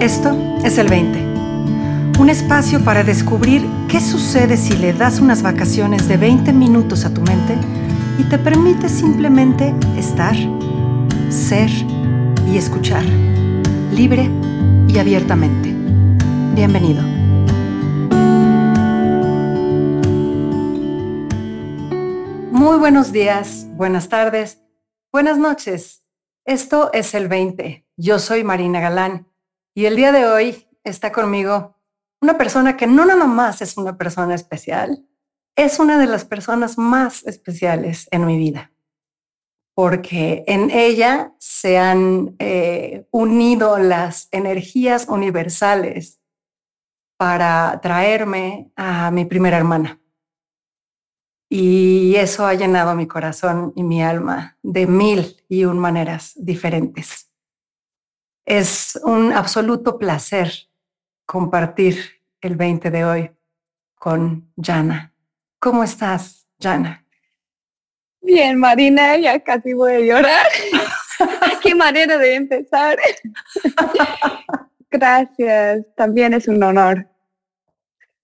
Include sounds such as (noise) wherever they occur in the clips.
Esto es el 20. Un espacio para descubrir qué sucede si le das unas vacaciones de 20 minutos a tu mente y te permite simplemente estar, ser y escuchar, libre y abiertamente. Bienvenido. Muy buenos días, buenas tardes, buenas noches. Esto es el 20. Yo soy Marina Galán y el día de hoy está conmigo una persona que no nada más es una persona especial, es una de las personas más especiales en mi vida, porque en ella se han eh, unido las energías universales para traerme a mi primera hermana. Y eso ha llenado mi corazón y mi alma de mil y un maneras diferentes. Es un absoluto placer compartir el 20 de hoy con Jana. ¿Cómo estás, Jana? Bien, Marina, ya casi voy a llorar. (laughs) Qué manera de empezar. Gracias, también es un honor.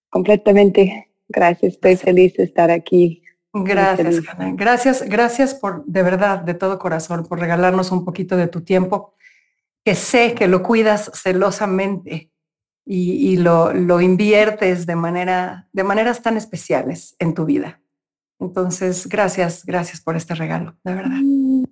Completamente. Gracias, estoy feliz de estar aquí. Gracias, Jana. Gracias, gracias por, de verdad, de todo corazón, por regalarnos un poquito de tu tiempo que sé que lo cuidas celosamente y, lo, inviertes de, manera, de maneras tan especiales en tu vida. Entonces, gracias, gracias por este regalo, de verdad. Mm,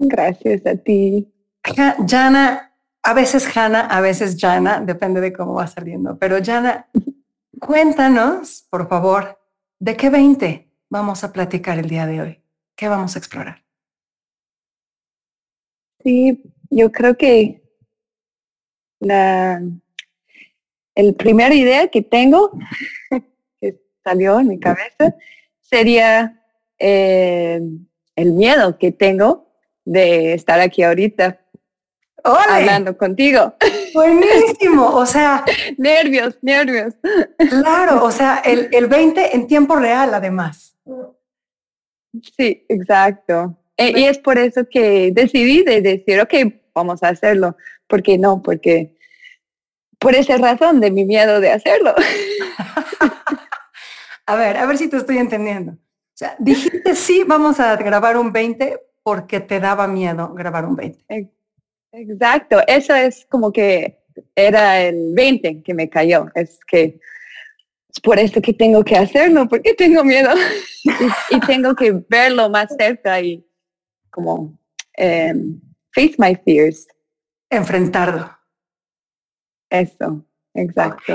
gracias a ti. Jana, a veces Jana, a veces Jana, depende de cómo va saliendo, pero Jana, (laughs) cuéntanos, por favor, ¿de qué 20 vamos a platicar el día de hoy? ¿Qué vamos a explorar? Sí, yo creo que la el primera idea que tengo, (laughs) que salió en mi cabeza, sería eh, el miedo que tengo de estar aquí ahorita hablando contigo. (laughs) Buenísimo, o sea. nervios, nervios. Claro, o sea, el, el 20 en tiempo real además. Sí, exacto. E, y es por eso que decidí de decir, ok, vamos a hacerlo. ¿Por qué no? Porque por esa razón de mi miedo de hacerlo. (laughs) a ver, a ver si te estoy entendiendo. O sea, dijiste sí, vamos a grabar un 20 porque te daba miedo grabar un 20. Exacto, eso es como que era el 20 que me cayó. Es que es por eso que tengo que hacerlo, porque tengo miedo (laughs) y, tengo que verlo más cerca y como em, face my fears. Enfrentarlo. Eso, exacto.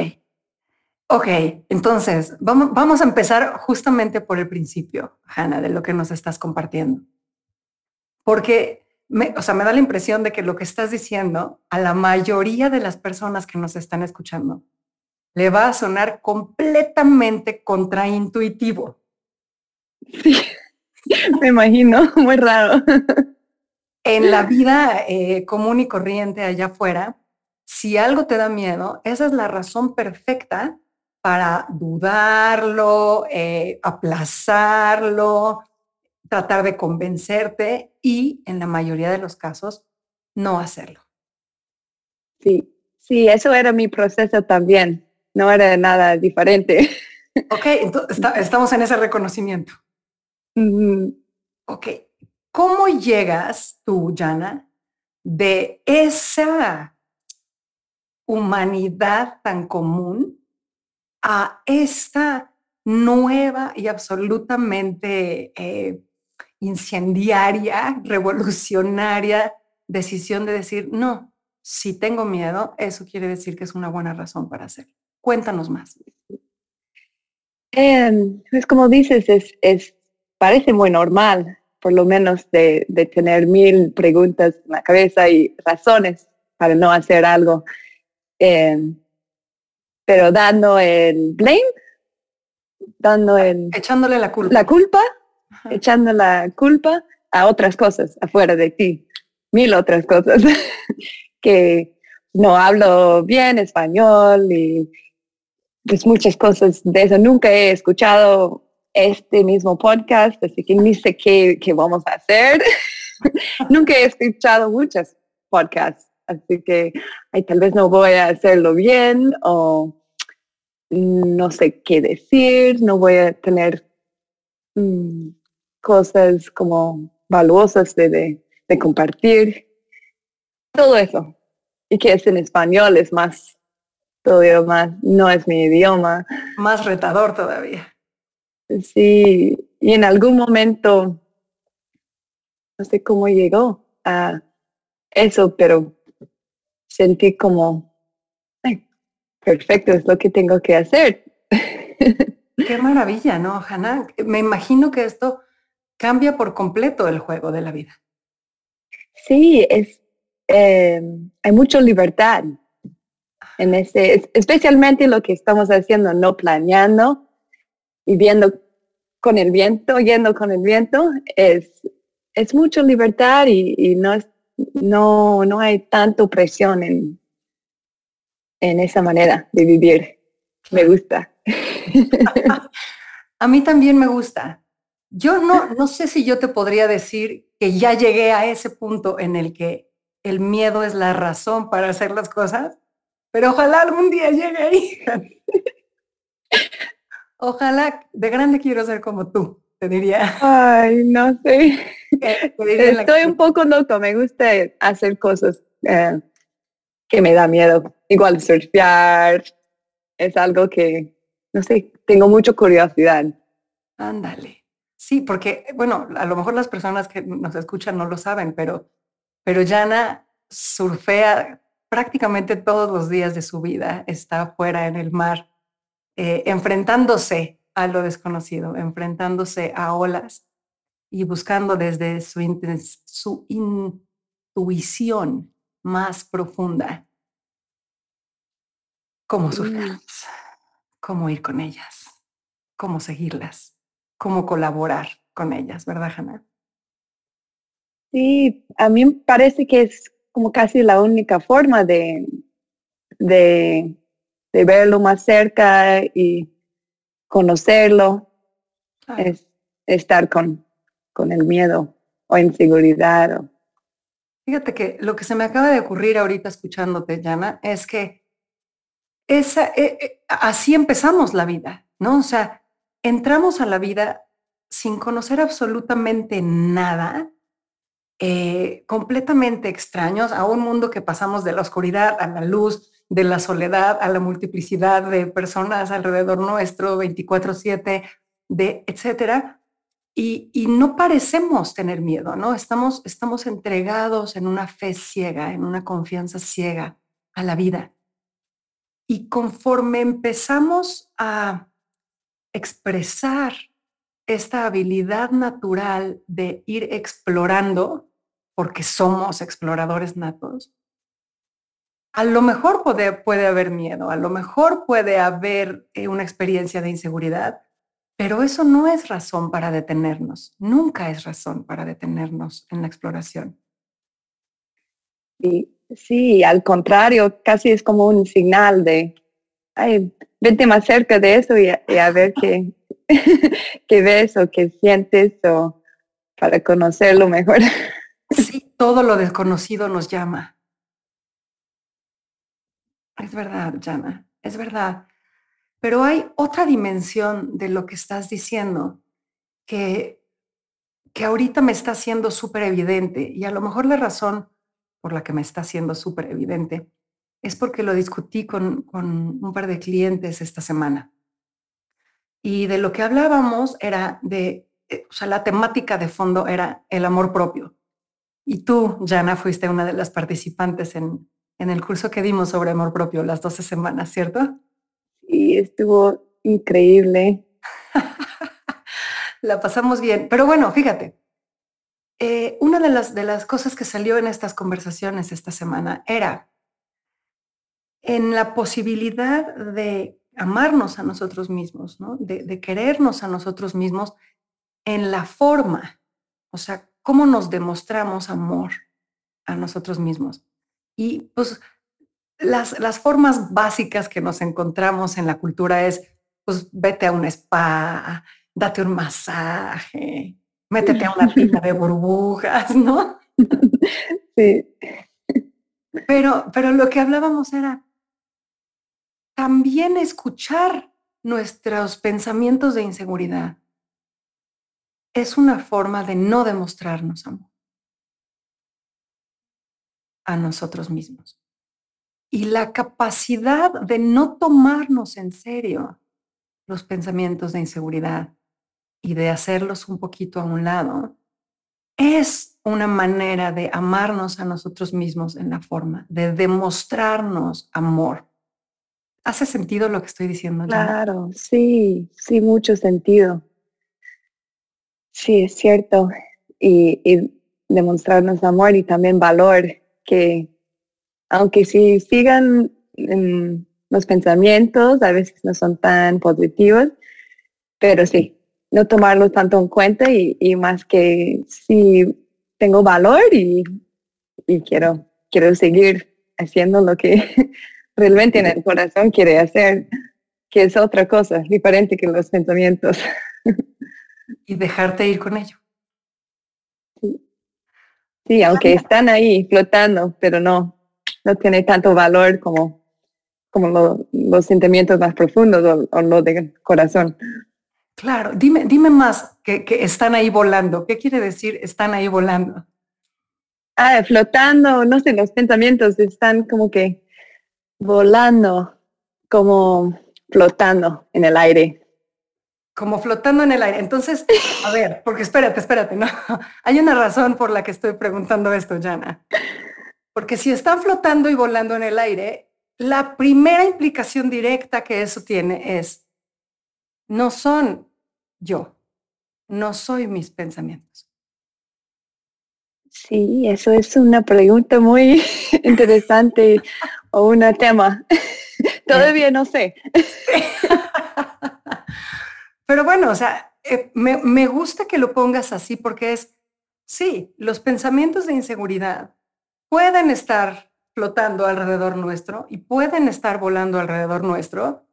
Ok, entonces vamos, vamos a empezar justamente por el principio, Hannah, de lo que nos estás compartiendo. Porque, me, o sea, me da la impresión de que lo que estás diciendo a la mayoría de las personas que nos están escuchando le va a sonar completamente contraintuitivo. Sí, (laughs) me imagino, muy raro (laughs) en la vida eh, común y corriente allá afuera, si algo te da miedo, esa es la razón perfecta para dudarlo, eh, aplazarlo, tratar de convencerte y en la mayoría de los casos no hacerlo. Sí, sí, eso era mi proceso también, no era nada diferente. Ok, entonces estamos en ese reconocimiento. Ok, ¿Cómo llegas tú, Jana, de esa humanidad tan común a esta nueva y absolutamente eh, incendiaria, revolucionaria decisión de decir, no, si tengo miedo, eso quiere decir que es una buena razón para hacerlo. Cuéntanos más. Em, es como dices, es, parece muy normal por lo menos de, tener mil preguntas en la cabeza y razones para no hacer algo. Em, pero dando el blame, dando el... Echándole la culpa. La culpa, echando la culpa a otras cosas afuera de ti, mil otras cosas, (laughs) que no hablo bien español y pues muchas cosas de eso. Nunca he escuchado este mismo podcast, así que ni sé qué, qué vamos a hacer. (laughs) Nunca he escuchado muchos podcasts así que ay, tal vez no voy a hacerlo bien o no sé qué decir, no voy a tener mm, cosas como valuosas de, de, compartir. Todo eso. Y que es en español, es más, todavía más, no es mi idioma. Más retador todavía. Sí, y en algún momento, no sé cómo llegó a eso, pero sentí como, perfecto, es lo que tengo que hacer. (laughs) Qué maravilla, ¿no, Hannah? Me imagino que esto cambia por completo el juego de la vida. Sí, es, eh, hay mucha libertad en ese, especialmente lo que estamos haciendo, no planeando y viendo con el viento, yendo con el viento, es, es mucha libertad y, no, no, no hay tanto presión en, en esa manera de vivir. Me gusta. (laughs) a mí también me gusta. Yo no, no sé si yo te podría decir que ya llegué a ese punto en el que el miedo es la razón para hacer las cosas, pero ojalá algún día llegue ahí. (laughs) ojalá, de grande quiero ser como tú, te diría. Ay, no sé. Estoy un poco loco, me gusta hacer cosas eh, que me da miedo. Igual surfear es algo que, no sé, tengo mucha curiosidad. Ándale. Sí, porque, bueno, a lo mejor las personas que nos escuchan no lo saben, pero, pero Yana surfea prácticamente todos los días de su vida, está afuera en el mar, eh, enfrentándose a lo desconocido, enfrentándose a olas y buscando desde su, su intuición más profunda cómo surfearlas, cómo ir con ellas, cómo seguirlas, cómo colaborar con ellas, ¿verdad, Hannah? Sí, a mí me parece que es como casi la única forma de, de, verlo más cerca y conocerlo, es estar con, con el miedo o inseguridad. Fíjate que lo que se me acaba de ocurrir ahorita escuchándote, Jana, es que esa, eh, eh, así empezamos la vida, ¿no? O sea, entramos a la vida sin conocer absolutamente nada, eh, completamente extraños a un mundo que pasamos de la oscuridad a la luz, de la soledad a la multiplicidad de personas alrededor nuestro, 24/7, de etcétera. Y, y, no parecemos tener miedo, ¿no? Estamos, estamos entregados en una fe ciega, en una confianza ciega a la vida. Y conforme empezamos a expresar esta habilidad natural de ir explorando, porque somos exploradores natos, a lo mejor puede, puede haber miedo, a lo mejor puede haber eh, una experiencia de inseguridad, pero eso no es razón para detenernos, nunca es razón para detenernos en la exploración. Y Sí, al contrario, casi es como un señal de, ay, vente más cerca de eso y a, ver qué, (laughs) qué ves o qué sientes o para conocerlo mejor. Sí, todo lo desconocido nos llama. Es verdad, Jana, es verdad. Pero hay otra dimensión de lo que estás diciendo que, que ahorita me está siendo súper evidente y a lo mejor la razón por la que me está haciendo súper evidente, es porque lo discutí con, con un par de clientes esta semana. Y de lo que hablábamos era de, eh, o sea, la temática de fondo era el amor propio. Y tú, Jana, fuiste una de las participantes en, en el curso que dimos sobre amor propio las 12 semanas, ¿cierto? Y estuvo increíble. (laughs) la pasamos bien. Pero bueno, fíjate, eh, una de las, de las cosas que salió en estas conversaciones esta semana era en la posibilidad de amarnos a nosotros mismos, ¿no? de, de querernos a nosotros mismos en la forma, o sea, cómo nos demostramos amor a nosotros mismos. Y pues las, las formas básicas que nos encontramos en la cultura es, pues vete a un spa, date un masaje, métete a una tina de burbujas, ¿no? (laughs) Sí. Pero, pero lo que hablábamos era también escuchar nuestros pensamientos de inseguridad. Es una forma de no demostrarnos amor a nosotros mismos. Y la capacidad de no tomarnos en serio los pensamientos de inseguridad y de hacerlos un poquito a un lado es una manera de amarnos a nosotros mismos en la forma, de demostrarnos amor. ¿Hace sentido lo que estoy diciendo? Claro, sí, sí, mucho sentido. Sí, es cierto. Y, demostrarnos amor y también valor, que aunque si sigan los pensamientos, a veces no son tan positivos, pero sí, no tomarlos tanto en cuenta y, más que si tengo valor y, quiero, quiero seguir haciendo lo que (laughs) realmente en el corazón quiere hacer, que es otra cosa, diferente que los pensamientos. (laughs) y dejarte ir con ello. Sí, aunque están ahí flotando, pero no, no tiene tanto valor como, como los sentimientos más profundos o, o lo del corazón. Claro, dime, dime más que, están ahí volando. ¿Qué quiere decir están ahí volando? Ah, flotando, no sé, los pensamientos están como que volando, como flotando en el aire. Como flotando en el aire. Entonces, a ver, porque espérate, espérate, ¿no? (laughs) Hay una razón por la que estoy preguntando esto, Jana. Porque si están flotando y volando en el aire, la primera implicación directa que eso tiene es no son yo, no soy mis pensamientos. Sí, eso es una pregunta muy (laughs) interesante o un tema. (laughs) Todavía no sé. Pero bueno, o sea, eh, me, me gusta que lo pongas así porque es, sí, los pensamientos de inseguridad pueden estar flotando alrededor nuestro y pueden estar volando alrededor nuestro,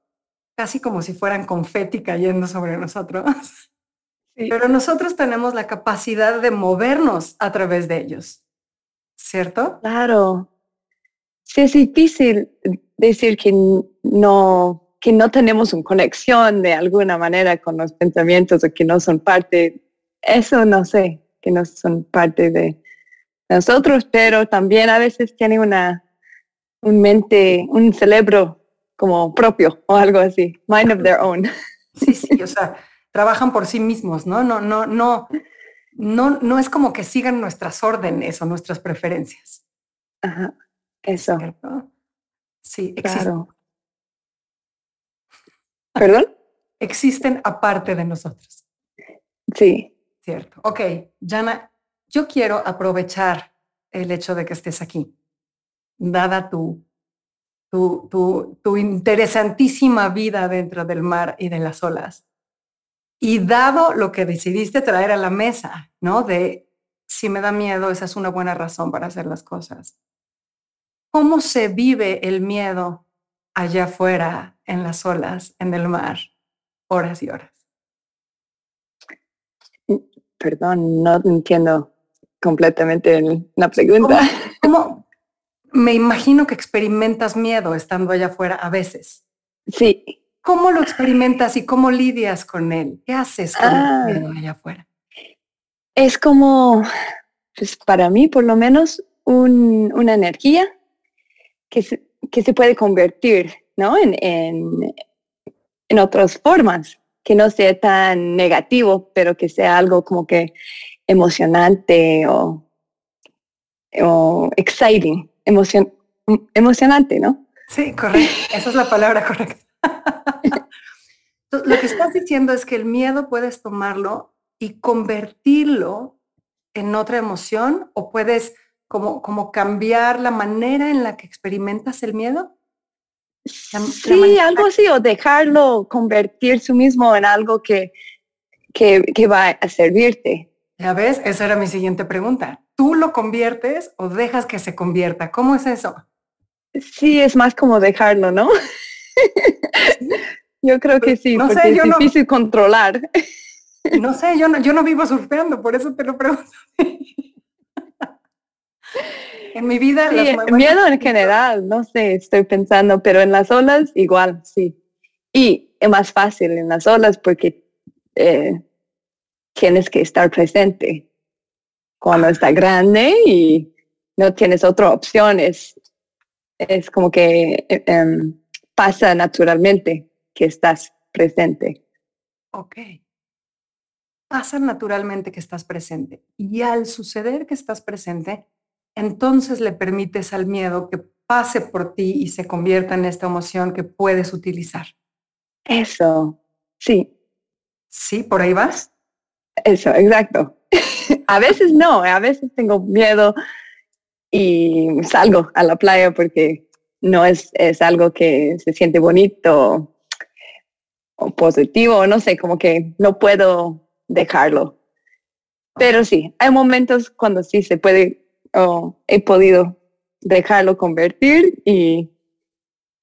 casi como si fueran confeti cayendo sobre nosotros. (laughs) Pero nosotros tenemos la capacidad de movernos a través de ellos, ¿cierto? Claro. Sí, es difícil decir que no, que no tenemos una conexión de alguna manera con los pensamientos o que no son parte, eso no sé, que no son parte de nosotros, pero también a veces tienen una, un mente, un cerebro como propio o algo así, mind of their own. Sí, sí, o sea, trabajan por sí mismos, ¿no? No, no, no, no, no es como que sigan nuestras órdenes o nuestras preferencias. Ajá, eso. Sí, existen. ¿Perdón? Existen aparte de nosotros. Sí. Cierto. Ok, Jana, yo quiero aprovechar el hecho de que estés aquí, dada tu tu, interesantísima vida dentro del mar y de las olas. Y dado lo que decidiste traer a la mesa, ¿no? De si me da miedo, esa es una buena razón para hacer las cosas. ¿Cómo se vive el miedo allá afuera, en las olas, en el mar, horas y horas? Perdón, no entiendo completamente la pregunta. ¿Cómo, me imagino que experimentas miedo estando allá afuera a veces. Sí. ¿Cómo lo experimentas y cómo lidias con él? ¿Qué haces con el ah. miedo allá afuera? Es como, pues para mí por lo menos, una energía que se, que se puede convertir ¿no? en, en, en otras formas, que no sea tan negativo, pero que sea algo como que emocionante o, o exciting emoción, emocionante, ¿no? Sí, correcto. (laughs) Esa es la palabra correcta. (laughs) Lo que estás diciendo es que el miedo puedes tomarlo y convertirlo en otra emoción o puedes como, como cambiar la manera en la que experimentas el miedo. sí, algo así, o dejarlo convertir su mismo en algo que, que, que va a servirte. Ya ves, esa era mi siguiente pregunta. ¿Tú lo conviertes o dejas que se convierta? ¿Cómo es eso? Sí, es más como dejarlo, ¿no? (laughs) yo creo que sí, no porque sé, es difícil controlar. No sé, yo no, yo no vivo surfeando, por eso te lo pregunto. En mi vida... Sí, miedo en general, no sé, estoy pensando, pero en las olas igual, sí. Y es más fácil en las olas porque eh, tienes que estar presente cuando está grande y no tienes otra opción. Es, es como que eh, em, pasa naturalmente que estás presente. Ok. Pasa naturalmente que estás presente. Y al suceder que estás presente, entonces le permites al miedo que pase por ti y se convierta en esta emoción que puedes utilizar. Eso, sí. Sí, por ahí vas. Eso, exacto. (laughs) a veces no, a veces tengo miedo y salgo a la playa porque no es, es algo que se siente bonito o positivo, no sé, como que no puedo dejarlo. Pero sí, hay momentos cuando sí se puede, o he podido dejarlo convertir y,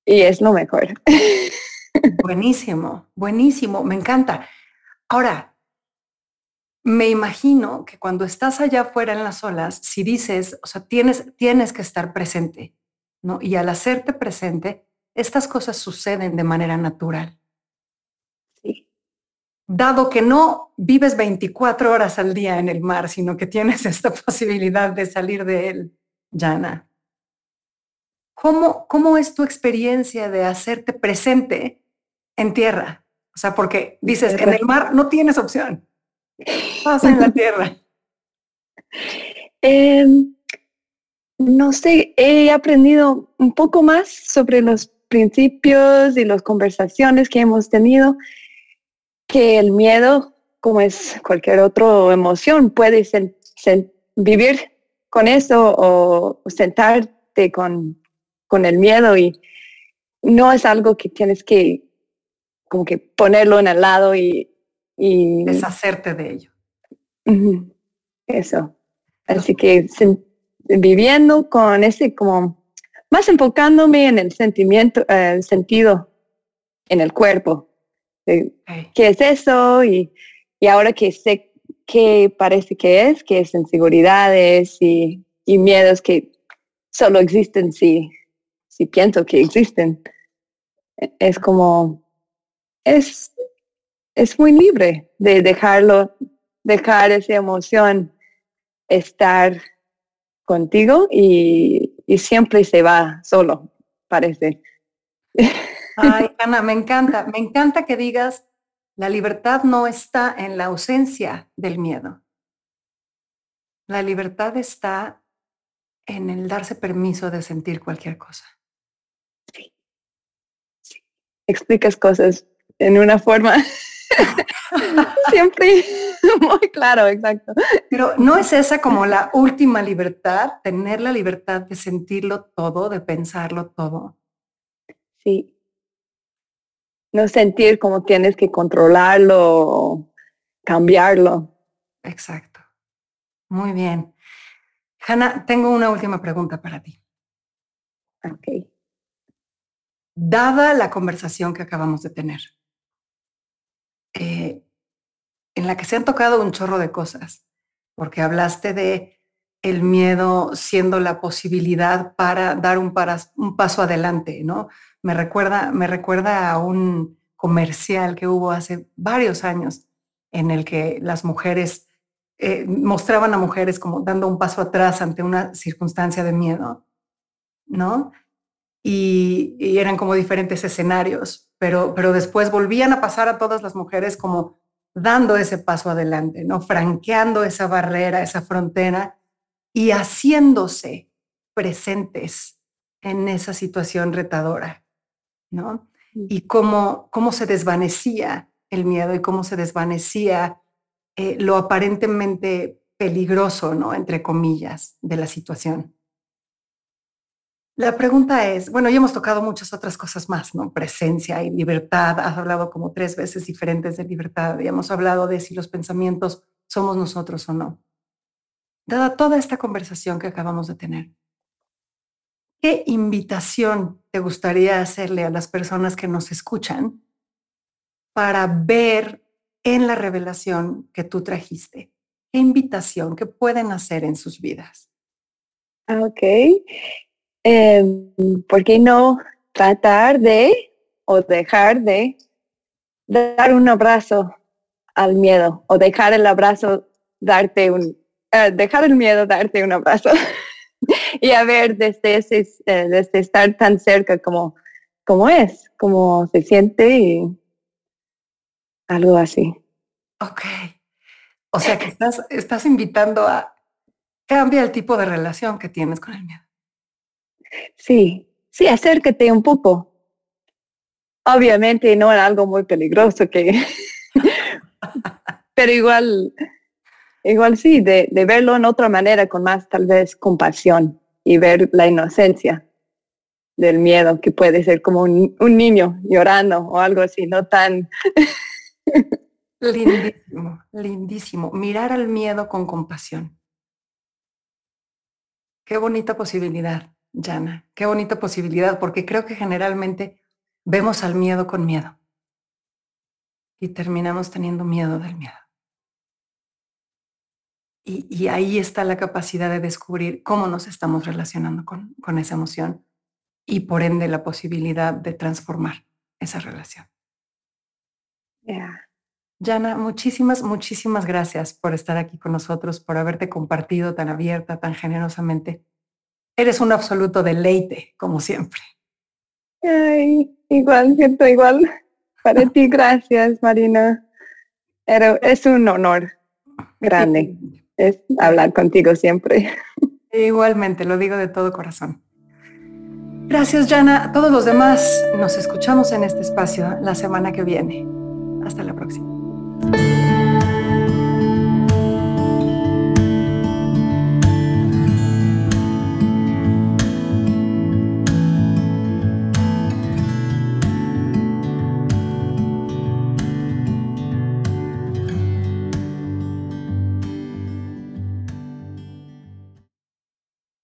y es lo mejor. (laughs) Buenísimo, buenísimo, me encanta. Ahora, me imagino que cuando estás allá afuera en las olas, si dices, o sea, tienes, tienes que estar presente, ¿no? Y al hacerte presente, estas cosas suceden de manera natural. Dado que no vives 24 horas al día en el mar, sino que tienes (laughs) esta posibilidad de salir de él, Jana. ¿Cómo, ¿Cómo es tu experiencia de hacerte presente en tierra? O sea, porque dices, en el mar no tienes opción pasa en la (laughs) Tierra? Em, no sé, he aprendido un poco más sobre los principios y las conversaciones que hemos tenido, que el miedo, como es cualquier otra emoción, puedes vivir con eso o sentarte con, con el miedo y no es algo que tienes que como que ponerlo en el lado y y deshacerte de ello. Eso. Así que viviendo con ese como más enfocándome en el sentimiento, el sentido en el cuerpo. ¿Qué es eso? Y, y, ahora que sé qué parece que es, que es inseguridades y, y miedos que solo existen si, si pienso que existen. E, es como, es es muy libre de dejarlo, dejar esa emoción estar contigo y, siempre se va solo, parece. (laughs) Ay, Ana, me encanta, me encanta que digas, la libertad no está en la ausencia del miedo. La libertad está en el darse permiso de sentir cualquier cosa. Sí. sí. Explicas cosas en una forma (laughs) Siempre muy claro, exacto. Pero no es esa como la última libertad, tener la libertad de sentirlo todo, de pensarlo todo. Sí. No sentir como tienes que controlarlo, cambiarlo. Exacto. Muy bien. Hanna, tengo una última pregunta para ti. Ok. Dada la conversación que acabamos de tener, eh, en la que se han tocado un chorro de cosas, porque hablaste de el miedo siendo la posibilidad para dar un, paso adelante, ¿no? Me recuerda, me recuerda a un comercial que hubo hace varios años en el que las mujeres eh, mostraban a mujeres como dando un paso atrás ante una circunstancia de miedo, ¿no? Y, y, eran como diferentes escenarios pero, pero después volvían a pasar a todas las mujeres como dando ese paso adelante, ¿no? Franqueando esa barrera, esa frontera y haciéndose presentes en esa situación retadora, ¿no? Mm. Y cómo, cómo se desvanecía el miedo y cómo se desvanecía eh, lo aparentemente peligroso, ¿no? Entre comillas, de la situación. La pregunta es, bueno, ya hemos tocado muchas otras cosas más, ¿no? Presencia y libertad. Has hablado como tres veces diferentes de libertad y hemos hablado de si los pensamientos somos nosotros o no. Dada toda esta conversación que acabamos de tener, ¿qué invitación te gustaría hacerle a las personas que nos escuchan para ver en la revelación que tú trajiste? ¿Qué invitación que pueden hacer en sus vidas? Ok. Em, ¿Por qué no tratar de o dejar de dar un abrazo al miedo o dejar el abrazo darte un, eh, dejar el miedo darte un abrazo (laughs) y a ver desde, ese, eh, desde estar tan cerca como, como es, como se siente y algo así. Ok. O sea que estás, estás invitando a cambiar el tipo de relación que tienes con el miedo. Sí, sí, acércate un poco. Obviamente no es algo muy peligroso que, (laughs) (laughs) pero igual, igual sí, de, de, verlo en otra manera, con más tal vez compasión y ver la inocencia del miedo, que puede ser como un, un niño llorando o algo así, no tan... lindísimo, lindísimo. Mirar al miedo con compasión. Qué bonita posibilidad, Jana, qué bonita posibilidad, porque creo que generalmente vemos al miedo con miedo y terminamos teniendo miedo del miedo. Y, ahí está la capacidad de descubrir cómo nos estamos relacionando con, con esa emoción y por ende la posibilidad de transformar esa relación. Yeah. Jana, muchísimas, muchísimas gracias por estar aquí con nosotros, por haberte compartido tan abierta, tan generosamente. Eres un absoluto deleite, como siempre. Ay, igual, siento igual. Para ti, gracias, Marina. es un honor grande es hablar contigo siempre. (laughs) Igualmente, lo digo de todo corazón. Gracias, Jana. A todos los demás, nos escuchamos en este espacio la semana que viene. Hasta la próxima.